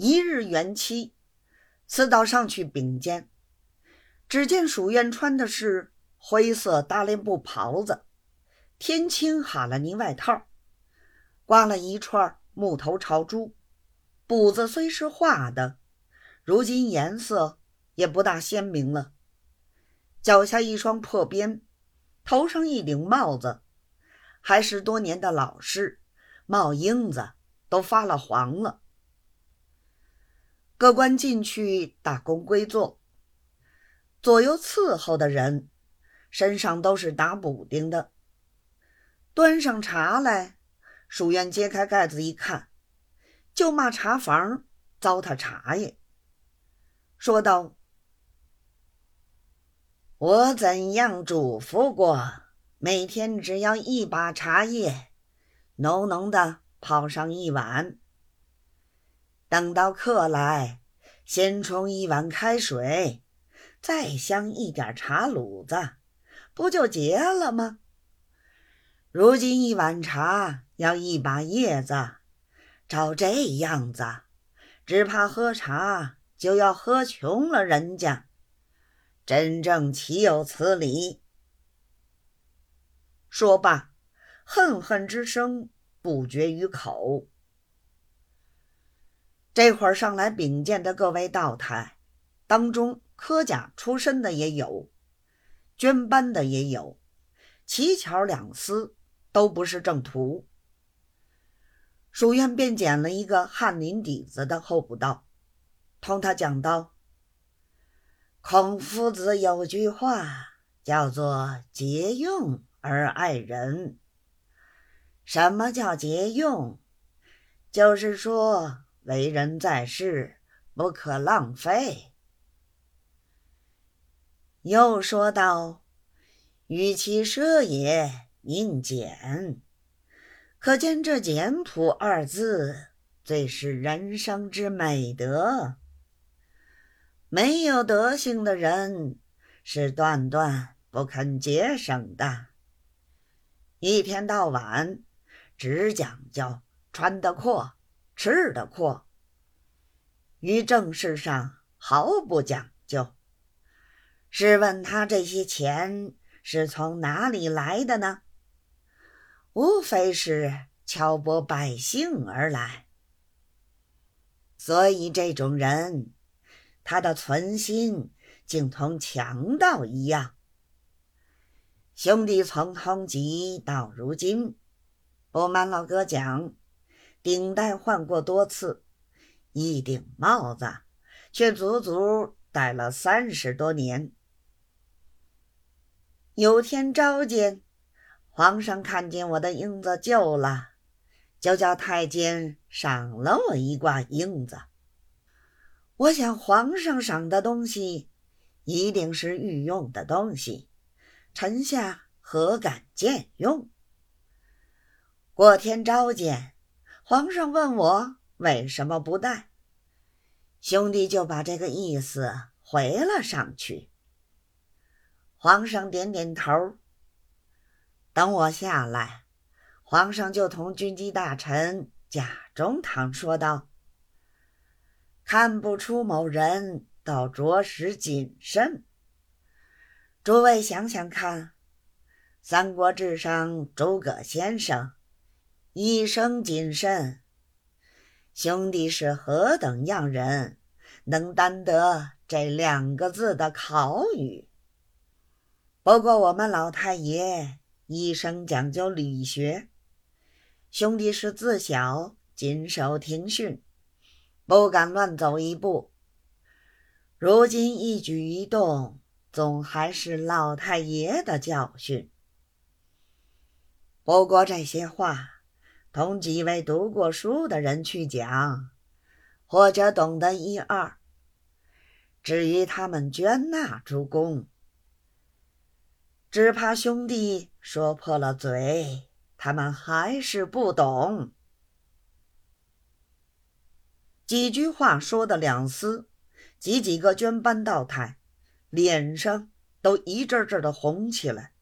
一日元期，此道上去并肩。只见蜀院穿的是灰色大连布袍子，天青哈拉尼外套，挂了一串木头朝珠。补子虽是画的，如今颜色也不大鲜明了。脚下一双破鞭，头上一顶帽子，还是多年的老式，帽缨子都发了黄了。各官进去打工归坐，左右伺候的人身上都是打补丁的。端上茶来，书院揭开盖子一看。就骂茶房糟蹋茶叶，说道：“我怎样嘱咐过，每天只要一把茶叶，浓浓的泡上一碗。等到客来，先冲一碗开水，再香一点茶卤子，不就结了吗？如今一碗茶要一把叶子。”照这样子，只怕喝茶就要喝穷了人家。真正岂有此理！说罢，恨恨之声不绝于口。这会儿上来禀见的各位道台，当中科甲出身的也有，捐班的也有，奇巧两司都不是正途。蜀院便捡了一个翰林底子的候补道，同他讲道：“孔夫子有句话，叫做‘节用而爱人’。什么叫节用？就是说，为人在世不可浪费。又说道：‘与其奢也，宁俭。’”可见这简朴二字最是人生之美德。没有德行的人是断断不肯节省的，一天到晚只讲究穿得阔、吃得阔，于正事上毫不讲究。试问他这些钱是从哪里来的呢？无非是敲拨百姓而来，所以这种人，他的存心竟同强盗一样。兄弟从通缉到如今，不瞒老哥讲，顶戴换过多次，一顶帽子却足足戴了三十多年。有天召见。皇上看见我的缨子旧了，就叫太监赏了我一挂缨子。我想皇上赏的东西一定是御用的东西，臣下何敢见用？过天召见，皇上问我为什么不带，兄弟就把这个意思回了上去。皇上点点头。等我下来，皇上就同军机大臣贾中堂说道：“看不出某人倒着实谨慎。诸位想想看，《三国志》上诸葛先生一生谨慎，兄弟是何等样人，能担得这两个字的考语？不过我们老太爷。”一生讲究理学，兄弟是自小谨守庭训，不敢乱走一步。如今一举一动，总还是老太爷的教训。不过这些话，同几位读过书的人去讲，或者懂得一二。至于他们捐纳诸公，只怕兄弟说破了嘴，他们还是不懂。几句话说的两司及几个捐班道台脸上都一阵阵的红起来。